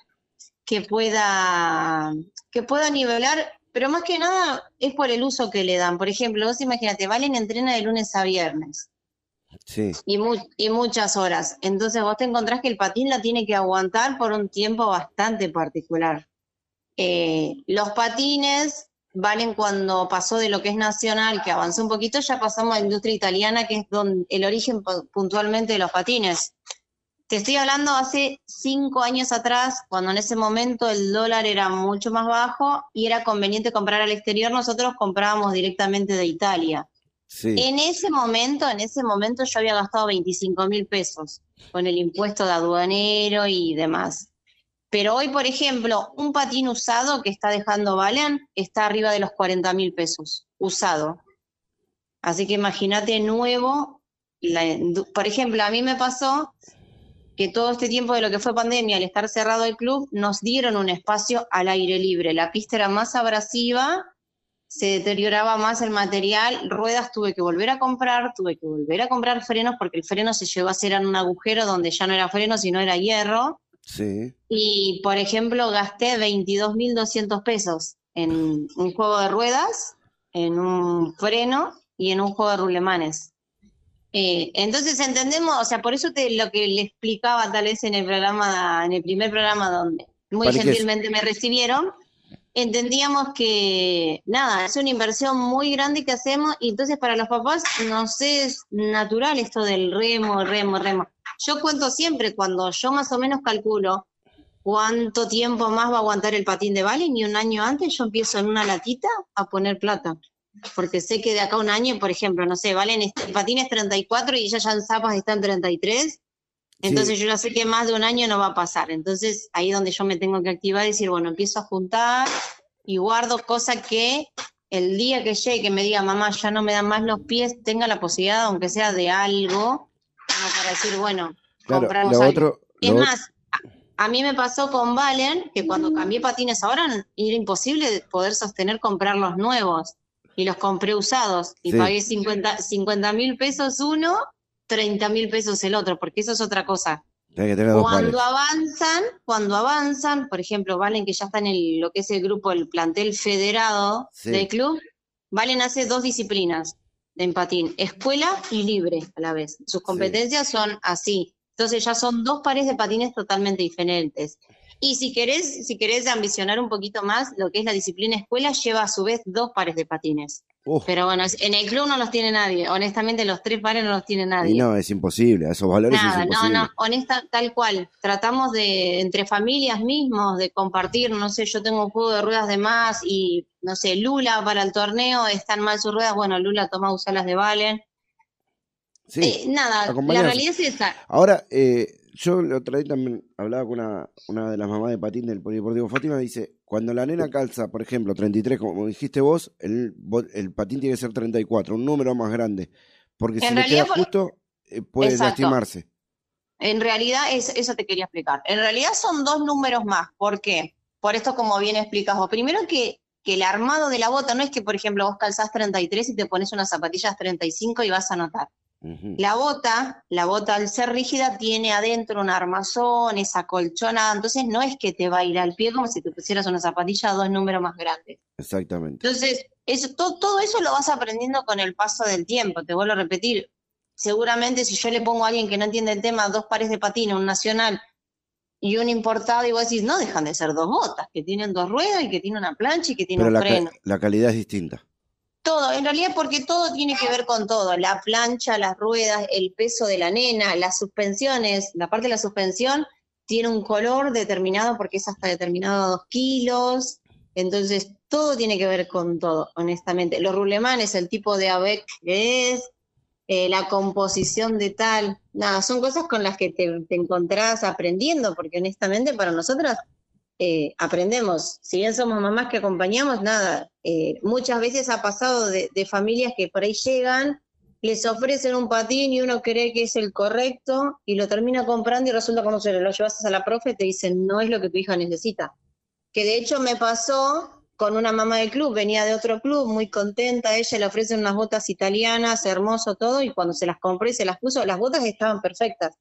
que pueda, que pueda nivelar, pero más que nada es por el uso que le dan. Por ejemplo, vos imagínate, Valen entrena de lunes a viernes Sí. y, mu- y muchas horas. Entonces vos te encontrás que el patín la tiene que aguantar por un tiempo bastante particular. Eh, los patines valen cuando pasó de lo que es nacional, que avanzó un poquito, ya pasamos a la industria italiana, que es donde el origen pu- puntualmente de los patines. Te estoy hablando hace cinco años atrás, cuando en ese momento el dólar era mucho más bajo y era conveniente comprar al exterior, nosotros comprábamos directamente de Italia. Sí. En ese momento, en ese momento yo había gastado 25 mil pesos con el impuesto de aduanero y demás. Pero hoy, por ejemplo, un patín usado que está dejando Valen está arriba de los 40 mil pesos, usado. Así que imagínate nuevo. la por ejemplo, a mí me pasó que todo este tiempo de lo que fue pandemia, al estar cerrado el club, nos dieron un espacio al aire libre. La pista era más abrasiva se deterioraba más el material, ruedas tuve que volver a comprar, tuve que volver a comprar frenos porque el freno se llegó a hacer en un agujero donde ya no era freno, sino era hierro. Sí. Y, por ejemplo, gasté 22.200 pesos en un juego de ruedas, en un freno y en un juego de rulemanes. Eh, entonces entendemos, o sea, por eso te, lo que le explicaba tal vez en el programa, en el primer programa donde muy gentilmente me recibieron, entendíamos que nada, es una inversión muy grande que hacemos y entonces para los papás nos es natural esto del remo, remo, remo. Yo cuento siempre cuando yo más o menos calculo cuánto tiempo más va a aguantar el patín de Valen y un año antes yo empiezo en una latita a poner plata. Porque sé que de acá a un año, por ejemplo, no sé, Valen, este, el patín es 34 y ella ya en zapas está en 33. Entonces yo ya sé que más de un año no va a pasar. Entonces ahí es donde yo me tengo que activar y decir, bueno, empiezo a juntar y guardo cosa que el día que llegue, que me diga, mamá, ya no me dan más los pies, tenga la posibilidad, aunque sea de algo, como para decir, bueno, Claro, comprarnos lo algo. otro. Es lo más, a, a mí me pasó con Valen que cuando cambié patines ahora era imposible poder sostener comprar los nuevos y los compré usados y Sí. pagué 50 mil pesos uno, 30 mil pesos el otro, porque eso es otra cosa. Tenés que tener dos pares. Cuando avanzan, cuando avanzan, por ejemplo, Valen que ya está en el, lo que es el grupo, el plantel federado Sí. del club, Valen hace dos disciplinas en patín, escuela y libre a la vez. Sus competencias son así. Entonces ya son dos pares de patines totalmente diferentes. Y si querés, si querés ambicionar un poquito más, lo que es la disciplina escuela lleva a su vez dos pares de patines. Uf, Pero bueno, en el club no los tiene nadie. Honestamente, los tres pares no los tiene nadie. y no, es imposible. Esos valores Nada, es no, imposible. no, honesta, tal cual. Tratamos de, entre familias mismos, de compartir, no sé, yo tengo un juego de ruedas de más y, no sé, Lula para el torneo, están mal sus ruedas, bueno, Lula toma usar las de Valen. Sí. Eh, nada, la realidad es esa. Ahora, eh, yo la otra vez también hablaba con una, una de las mamás de patín del Polideportivo Fátima, dice, cuando la nena calza, por ejemplo, 33, como dijiste vos, el, el patín tiene que ser 34, un número más grande, porque si le queda justo, eh, puede Exacto. lastimarse. En realidad, es, eso te quería explicar. En realidad son dos números más. ¿Por qué? Por esto, como bien explicas vos. Primero que, que el armado de la bota no es que, por ejemplo, vos calzás 33 y te pones unas zapatillas 35 y vas a notar. La bota, la bota al ser rígida tiene adentro un armazón, es acolchonada, entonces no es que te va a ir al pie como si te pusieras una zapatilla dos números más grandes. Exactamente. Entonces, eso, todo, todo eso lo vas aprendiendo con el paso del tiempo, te vuelvo a repetir. Seguramente si yo le pongo a alguien que no entiende el tema dos pares de patines, un nacional y un importado, y vos decís, no dejan de ser dos botas, que tienen dos ruedas y que tienen una plancha y que tienen Pero un la, ca- freno. la calidad es distinta. En realidad porque todo tiene que ver con todo, la plancha, las ruedas, el peso de la nena, las suspensiones, la parte de la suspensión tiene un color determinado porque es hasta determinado dos kilos, entonces todo tiene que ver con todo, honestamente. Los rulemanes, el tipo de ABEC que es, eh, la composición de tal, nada, son cosas con las que te, te encontrás aprendiendo, porque honestamente para nosotras eh, aprendemos. Si bien somos mamás que acompañamos, nada, eh, muchas veces ha pasado de, familias que por ahí llegan les ofrecen un patín y uno cree que es el correcto y lo termina comprando y resulta cuando se lo llevas a la profe te dicen no es lo que tu hija necesita. Que de hecho me pasó con una mamá del club, venía de otro club, muy contenta, ella le ofrecen unas botas italianas, hermoso todo, y cuando se las compró y se las puso, las botas estaban perfectas,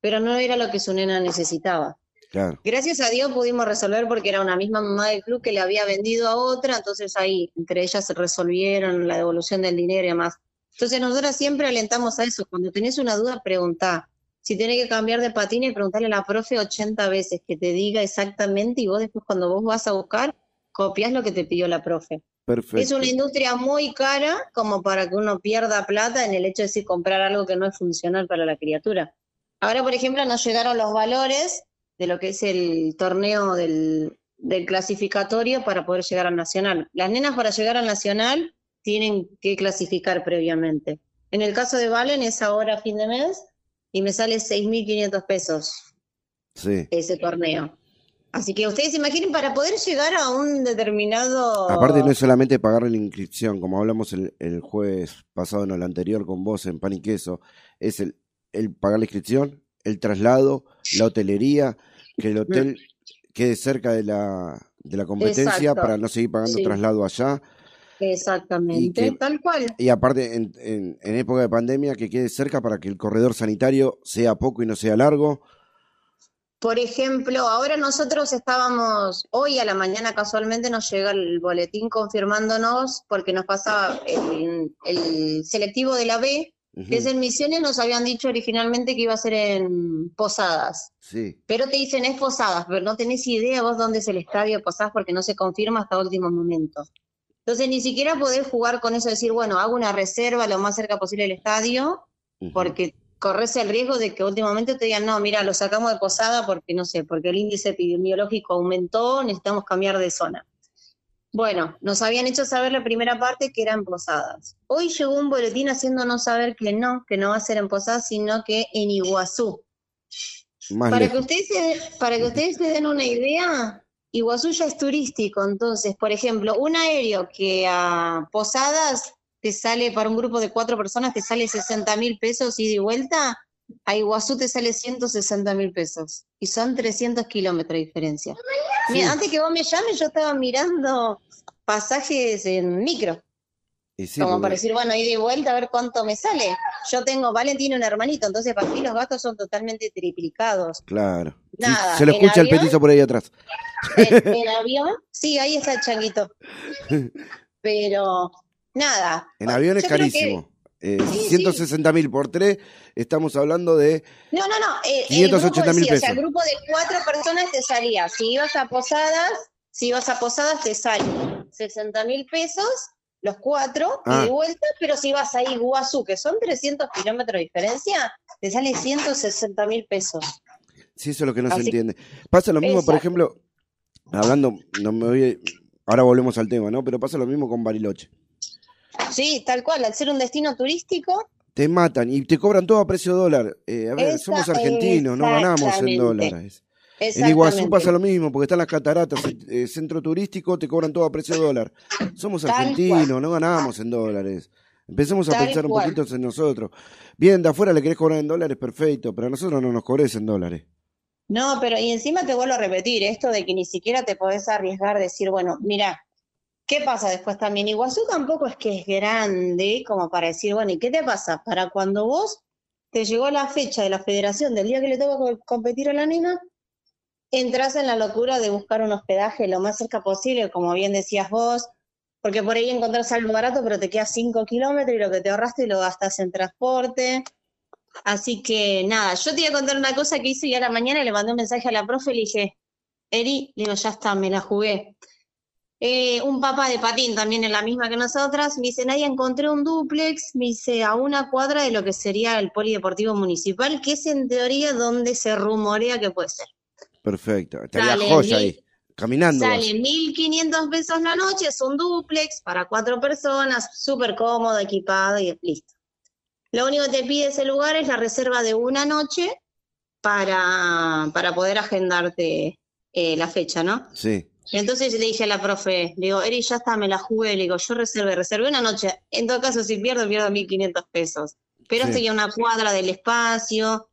pero no era lo que su nena necesitaba. Claro. Gracias a Dios pudimos resolver porque era una misma mamá del club que le había vendido a otra, entonces ahí entre ellas se resolvieron la devolución del dinero y demás. Entonces nosotros siempre alentamos a eso, cuando tenés una duda, preguntá. Si tenés que cambiar de patines, preguntarle a la profe 80 veces que te diga exactamente y vos después cuando vos vas a buscar, copias lo que te pidió la profe. Perfecto. Es una industria muy cara como para que uno pierda plata en el hecho de decir comprar algo que no es funcional para la criatura. Ahora, por ejemplo, nos llegaron los valores de lo que es el torneo del, del clasificatorio para poder llegar al nacional. Las nenas para llegar al nacional tienen que clasificar previamente. En el caso de Valen es ahora fin de mes y me sale 6.500 pesos Sí. ese torneo. Así que ustedes imaginen, para poder llegar a un determinado... Aparte no es solamente pagar la inscripción, como hablamos el, el jueves pasado, no, el anterior con vos en Pan y Queso, es el, el pagar la inscripción, el traslado, la hotelería, que el hotel quede cerca de la, de la competencia Exacto. para no seguir pagando Sí. traslado allá. Exactamente, Y que- tal cual. Y aparte, en, en, en época de pandemia, que quede cerca para que el corredor sanitario sea poco y no sea largo. Por ejemplo, ahora nosotros estábamos, hoy a la mañana casualmente nos llega el boletín confirmándonos, porque nos pasaba el, el selectivo de la B, Que es en Misiones, nos habían dicho originalmente que iba a ser en Posadas. Sí, Pero te dicen es Posadas, pero no tenés idea vos dónde es el estadio de Posadas porque no se confirma hasta último momento. Entonces ni siquiera podés jugar con eso, de decir, bueno, hago una reserva lo más cerca posible del estadio, porque corres el riesgo de que últimamente te digan, no, mira, lo sacamos de Posada porque, no sé, porque el índice epidemiológico aumentó, necesitamos cambiar de zona. Bueno, nos habían hecho saber la primera parte que eran Posadas. Hoy llegó un boletín haciéndonos saber que no, que no va a ser en Posadas, sino que en Iguazú. más Para que, ustedes se, para que ustedes se den una idea, Iguazú ya es turístico, entonces, por ejemplo, un aéreo que a Posadas te sale para un grupo de cuatro personas, te sale 60 mil pesos ida y vuelta, a Iguazú te sale 160 mil pesos. Y son 300 kilómetros de diferencia. Mira, antes que vos me llames, yo estaba mirando pasajes en micro. Y sí, como porque- para decir, bueno, ida y vuelta, a ver cuánto me sale. Yo tengo, Valen tiene un hermanito, entonces para mí los gastos son totalmente triplicados. Claro. Sí, Nada, se lo escucha el petizo por ahí atrás. En, en avión, sí, ahí está el changuito. Pero, nada. En avión es carísimo. Eh, Sí, sí. 160 mil por tres, estamos hablando de No, no, no. eh, el 580 grupo, mil sí, O sea, pesos. el grupo de cuatro personas te salía. Si ibas a Posadas, si ibas a Posadas te sale 60 mil pesos, los cuatro, Ah. y de vuelta, pero si vas a Iguazú, que son 300 kilómetros de diferencia, te sale 160 mil pesos. Sí, eso es lo que no se entiende. Pasa lo mismo, por ejemplo, hablando, no me voy, ahora volvemos al tema, ¿no? Pero pasa lo mismo con Bariloche. Sí, tal cual, al ser un destino turístico, Te matan y te cobran todo a precio dólar. Eh, a ver, Esa- somos argentinos, no ganamos en dólares. En. Iguazú pasa lo mismo, porque están las cataratas, eh, centro turístico, te cobran todo a precio dólar. Somos Tal argentinos, cual. no ganamos en dólares. Empecemos a Tal pensar un poquito en nosotros. Bien, de afuera le querés cobrar en dólares, perfecto, pero a nosotros no nos cobres en dólares. No, pero y encima te vuelvo a repetir esto de que ni siquiera te podés arriesgar, decir, bueno, mira, ¿qué pasa después también? Iguazú tampoco es que es grande como para decir, bueno, ¿y qué te pasa? Para cuando vos te llegó la fecha de la federación del día que le toca co- competir a la nena, entras en la locura de buscar un hospedaje lo más cerca posible, como bien decías vos, porque por ahí encontrás algo barato, pero te quedas 5 kilómetros y lo que te ahorraste lo gastas en transporte. Así que nada, yo te iba a contar una cosa que hice y a la mañana le mandé un mensaje a la profe y le dije, Eri, digo, ya está, me la jugué. Eh, un papá de patín también en la misma que nosotras, me dice, Nadia, encontré un dúplex, me dice, a una cuadra de lo que sería el polideportivo municipal, que es en teoría donde se rumorea que puede ser. Perfecto. Estaría Dale, joya ahí. Caminando. Sale 1.500 pesos la noche, es un dúplex para cuatro personas, súper cómodo, equipado y listo. Lo único que te pide ese lugar es la reserva de una noche para, para poder agendarte eh, la fecha, ¿no? Sí. Entonces le dije a la profe, le digo, Eri, ya está, me la jugué, le digo, yo reservé, reservé una noche. En todo caso, si pierdo, pierdo 1.500 pesos. Pero Sí. estoy a una cuadra del espacio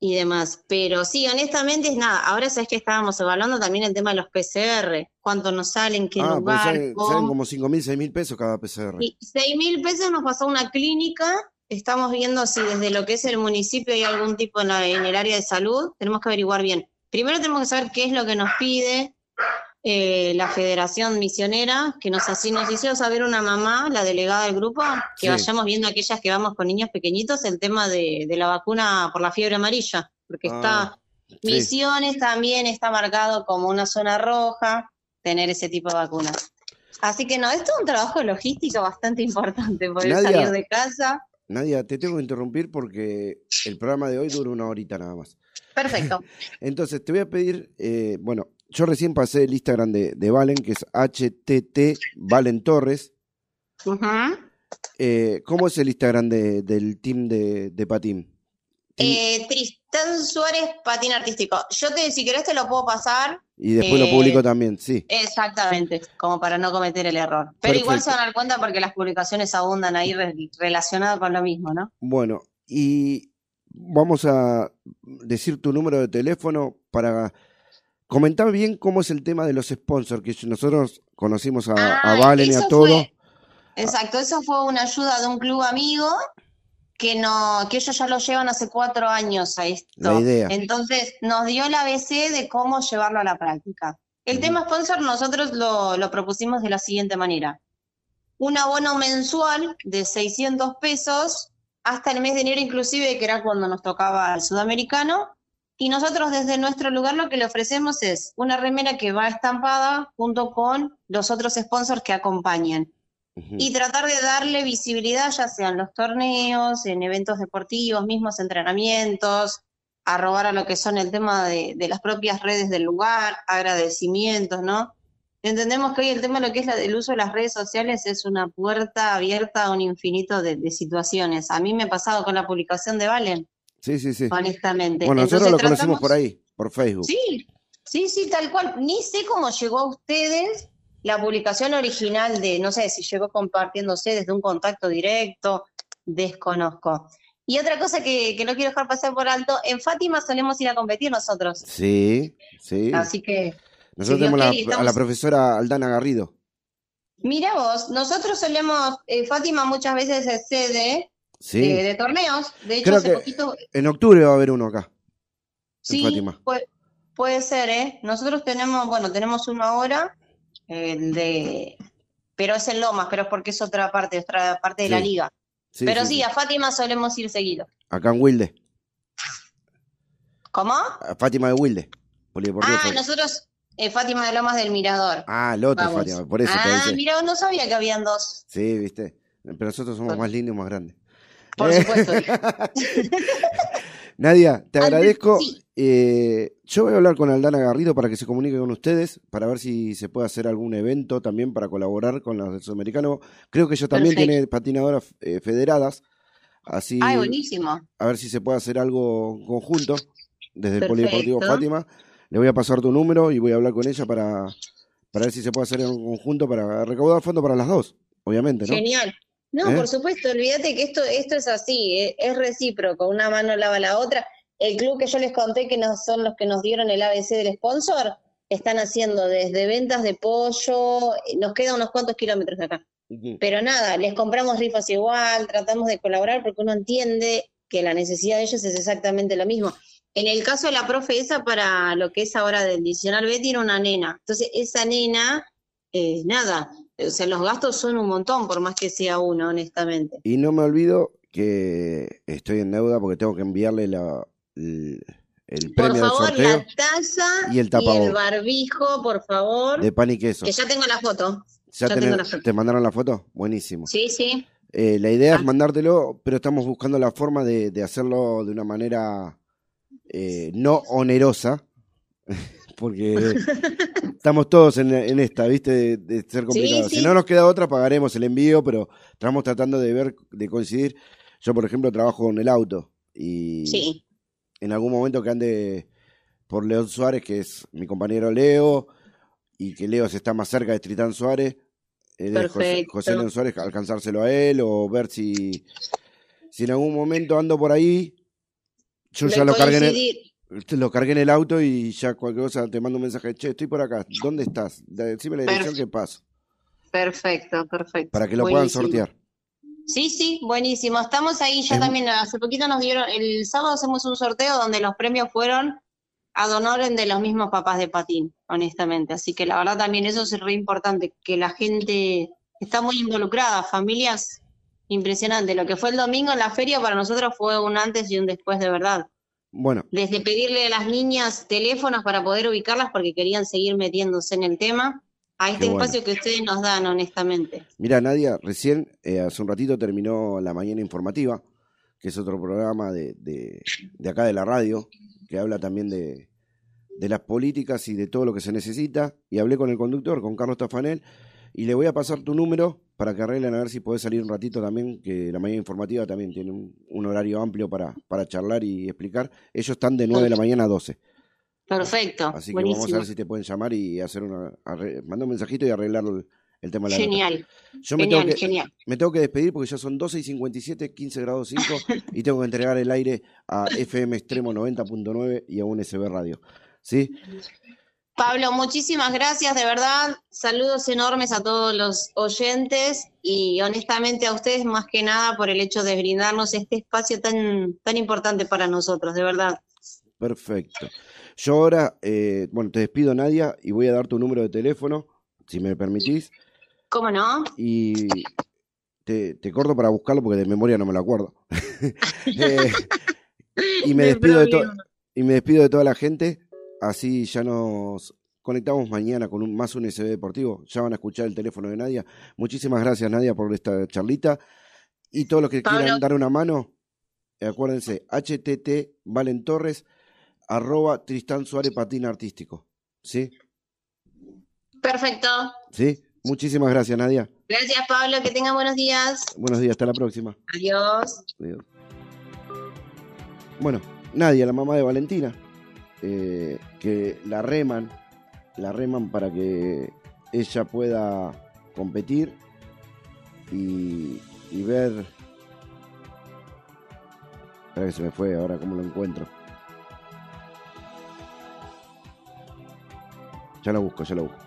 y demás. Pero sí, honestamente es nada. Ahora sabes que estábamos evaluando también el tema de los PCR. ¿Cuánto nos salen? ¿Qué Ah, pues lugar? salen, cómo. salen como 5 mil, 6 mil pesos cada PCR. Y 6 mil pesos nos pasó una clínica. Estamos viendo si desde lo que es el municipio hay algún tipo en, la- en el área de salud. Tenemos que averiguar bien. Primero tenemos que saber qué es lo que nos pide eh, la Federación Misionera, que nos, así, nos hizo saber una mamá, la delegada del grupo, que Sí. vayamos viendo aquellas que vamos con niños pequeñitos el tema de, de la vacuna por la fiebre amarilla, porque Ah, está sí. Misiones también está marcado como una zona roja, tener ese tipo de vacunas. Así que no, esto es un trabajo logístico bastante importante, poder Nadia. salir de casa. Nadia, te tengo que interrumpir porque el programa de hoy dura una horita nada más. Perfecto. Entonces, te voy a pedir, eh, bueno, yo recién pasé el Instagram de, de Valen, que es HTT Valen Torres. Eh, ¿Cómo es el Instagram de- del team de, de Patín? Eh, Tristán Suárez, patín artístico. Yo te, si querés te lo puedo pasar. y después lo eh, publico también, sí. Exactamente, como para no cometer el error. Pero igual se van a dar cuenta porque las publicaciones abundan ahí re- relacionadas con lo mismo, ¿no? Bueno, y vamos a decir tu número de teléfono para comentar bien cómo es el tema de los sponsors, que nosotros conocimos a, a Ah, Valen y a todo. fue- Exacto, eso fue una ayuda de un club amigo que no, que ellos ya lo llevan hace cuatro años a esto. La idea. Entonces nos dio el ABC de cómo llevarlo a la práctica. El tema sponsor nosotros lo, lo propusimos de la siguiente manera. Un abono mensual de 600 pesos hasta el mes de enero inclusive, que era cuando nos tocaba al sudamericano. Y nosotros desde nuestro lugar lo que le ofrecemos es una remera que va estampada junto con los otros sponsors que acompañan y tratar de darle visibilidad, ya sea en los torneos, en eventos deportivos, mismos entrenamientos, a robar a lo que son el tema de, de las propias redes del lugar, agradecimientos, ¿no? Entendemos que hoy el tema de lo que es la, el uso de las redes sociales es una puerta abierta a un infinito de, de situaciones. A mí me ha pasado con la publicación de Valen, Sí, sí, sí. honestamente. Bueno, nosotros lo conocimos por ahí, por Facebook. Sí, sí, sí, tal cual. Ni sé cómo llegó a ustedes la publicación original de, no sé si llegó compartiéndose desde un contacto directo, desconozco. Y otra cosa que, que no quiero dejar pasar por alto, en Fátima solemos ir a competir nosotros. Sí, sí. Así que, Nosotros si tenemos la- quiere, a la profesora Aldana Garrido. mira vos, nosotros solemos, eh, Fátima muchas veces es sede Sí. de, de torneos. De hecho, Creo hace que- poquito, En octubre va a haber uno acá. Sí, Fátima. Puede, puede ser, ¿eh? Nosotros tenemos, bueno, tenemos uno ahora, el de, pero es en Lomas, pero es porque es otra parte, otra parte de la liga. Sí, pero sí, a Fátima solemos ir seguido. Acá en Wilde. ¿Cómo? A Fátima de Wilde. Ah, Fátima. nosotros, eh, Fátima de Lomas del Mirador. Ah, el otro Vamos. Fátima, por eso ah, mira, no sabía que habían dos. Sí, viste. Pero nosotros somos más lindos y más grandes. Por supuesto. Nadia, te agradezco. sí. Eh, yo voy a hablar con Aldana Garrido para que se comunique con ustedes, para ver si se puede hacer algún evento también para colaborar con los del Sudamericano. Creo que ella también tiene patinadoras eh, federadas, así Ay, buenísimo. a ver si se puede hacer algo conjunto desde el. Polideportivo Fátima. Le voy a pasar tu número y voy a hablar con ella para, para ver si se puede hacer en conjunto para recaudar fondos para las dos, obviamente, ¿no? Genial. No, ¿Eh? por supuesto, olvídate que esto, esto es así, eh, es recíproco, una mano lava la otra. El club que yo les conté que nos, son los que nos dieron el ABC del sponsor, están haciendo desde ventas de pollo, eh, nos quedan unos cuantos kilómetros de acá. Pero nada, les compramos rifas igual, tratamos de colaborar porque uno entiende que la necesidad de ellos es exactamente lo mismo. En el caso de la profe esa, para lo que es ahora del adicional B, tiene una nena. Entonces, esa nena, eh, nada, o sea, los gastos son un montón, por más que sea uno, honestamente. Y no me olvido que estoy en deuda porque tengo que enviarle la, el, el Por premio del favor, sorteo la taza y el tapabocas. barbijo, por favor, de pan y queso. que ya tengo la foto. ¿Ya ya tenés- tengo la foto. ¿Te mandaron la foto? Buenísimo. Sí, sí. Eh, la idea Ah. es mandártelo, pero estamos buscando la forma de, de hacerlo de una manera eh, no onerosa, porque estamos todos en, en esta, ¿viste? De, de ser complicado. sí. Si no nos queda otra, pagaremos el envío, pero estamos tratando de ver, de coincidir. Yo, por ejemplo, trabajo con el auto y Sí. en algún momento que ande por León Suárez, que es mi compañero Leo, y que Leo se está más cerca de Tritán Suárez, eh, de José. José León Suárez, alcanzárselo a él o ver si, si en algún momento ando por ahí. Yo ya lo cargué, en el. Lo cargué en el auto y ya cualquier cosa te mando un mensaje. Che, estoy por acá. ¿Dónde estás? Decime la dirección que paso. Perfecto, perfecto. Para que lo puedan sortear. Sí, sí, buenísimo. Estamos ahí ya Es- también, hace poquito nos dieron, el sábado hacemos un sorteo donde los premios fueron ad honorem de los mismos papás de patín, honestamente. Así que la verdad también eso es re importante, que la gente está muy involucrada, familias impresionante. Lo que fue el domingo en la feria para nosotros fue un antes y un después de verdad. Bueno, Desde pedirle a las niñas teléfonos para poder ubicarlas porque querían seguir metiéndose en el tema, a este bueno. espacio que ustedes nos dan, honestamente. Mira, Nadia, recién, eh, hace un ratito terminó la mañana informativa, que es otro programa de, de, de acá de la radio, que habla también de, de las políticas y de todo lo que se necesita. Y hablé con el conductor, con Carlos Tafanel, y le voy a pasar tu número para que arreglen a ver si podés salir un ratito también, que la mañana informativa también tiene un, un horario amplio para, para charlar y explicar. Ellos están de 9 de la mañana a 12. Perfecto, Así que vamos a ver si te pueden llamar y hacer una. arre- un mensajito y arreglar el, el tema de la nota. Genial, Yo me tengo genial, que, genial. me tengo que despedir porque ya son 12 y 57, 15 grados 5 y tengo que entregar el aire a FM Extremo 90.9 y a un SB Radio. ¿Sí? Pablo, muchísimas gracias, de verdad. Saludos enormes a todos los oyentes y honestamente a ustedes más que nada por el hecho de brindarnos este espacio tan, tan importante para nosotros, de verdad. Perfecto. Yo ahora, eh, bueno, te despido, Nadia, y voy a dar tu número de teléfono, si me permitís, ¿Cómo no? y te, te corto para buscarlo porque de memoria no me lo acuerdo. Eh, y, me No despido de y me despido de toda la gente, así ya nos conectamos mañana con un, más un SB Deportivo, ya van a escuchar el teléfono de Nadia. Muchísimas gracias, Nadia, por esta charlita. Y todos los que Pablo. quieran dar una mano, eh, acuérdense, HTT Valen Torres, arroba Tristán Suárez Patín Artístico. ¿Sí? Perfecto. ¿Sí? Muchísimas gracias, Nadia. Gracias, Pablo, que tengan buenos días. Buenos días, hasta la próxima. Adiós. Adiós. Bueno, Nadia, la mamá de Valentina, eh, que la reman, la reman para que ella pueda competir y, y ver. Espera que se me fue ahora, ¿cómo lo encuentro? Ya lo busco, ya lo busco.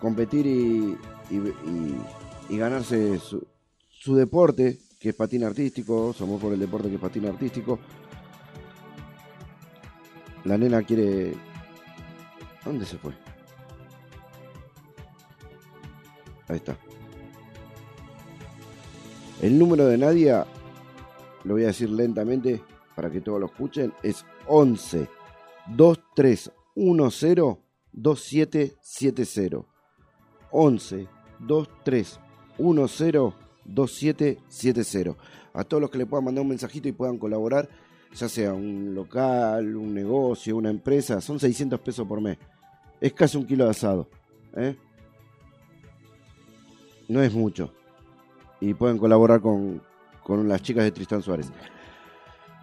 Competir y, ganarse su, su deporte, que es patín artístico, somos por el deporte que es patín artístico. La nena quiere... ¿Dónde se fue? Ahí está. El número de Nadia, lo voy a decir lentamente para que todos lo escuchen, es 11 2310 2770. 11 2310 2770. A todos los que le puedan mandar un mensajito y puedan colaborar, ya sea un local, un negocio, una empresa, son 600 pesos por mes. Es casi un kilo de asado. ¿eh? No es mucho. Y pueden colaborar con, con las chicas de Tristán Suárez.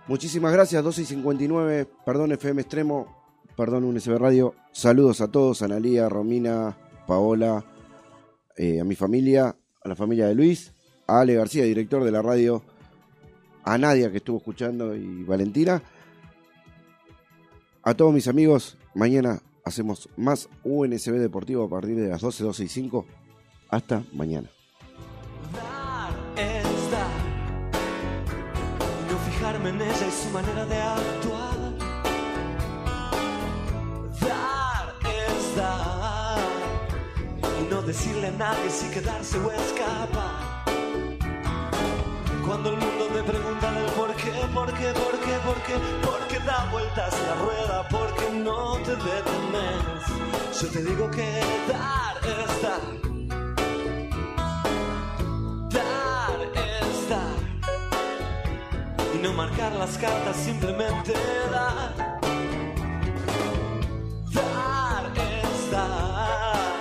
Muchísimas gracias, 12 y 59. Perdón, FM Extremo. Perdón, UNSB Radio. Saludos a todos, Analía, Romina, Paola, eh, a mi familia, a la familia de Luis, a Ale García, director de la radio, a Nadia que estuvo escuchando y Valentina. A todos mis amigos, mañana hacemos más UNSB Deportivo a partir de las 12, 12 y 5. Hasta mañana. Dar es dar. No fijarme en ella y su manera de actuar. Dar es dar. Y no decirle a nadie si quedarse o escapar. Cuando el mundo te pregunta del por qué, por qué, por qué, por qué, por qué da vueltas la rueda, porque no te detenes. Yo te digo que dar es dar. Dar es dar. Y no marcar las cartas, simplemente dar. Dar es dar.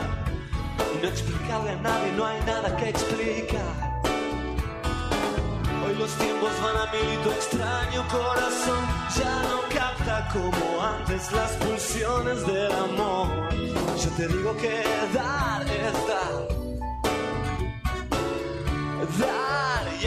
Y no explicarle a nadie, no hay nada que explicar. Los tiempos van a mil y tu extraño corazón ya no capta como antes las pulsiones del amor. Yo te digo que dar es dar. Dar y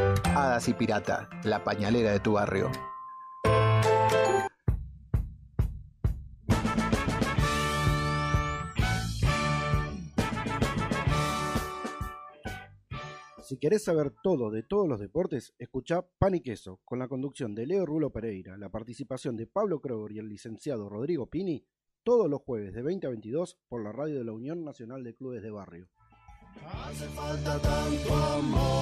Hadas y Pirata, la pañalera de tu barrio. Si querés saber todo de todos los deportes, escuchá Pan y Queso, con la conducción de Leo Rulo Pereira, la participación de Pablo Kroger y el licenciado Rodrigo Pini, todos los jueves de 20 a 22 por la radio de la Unión Nacional de Clubes de Barrio. Hace falta tanto amor.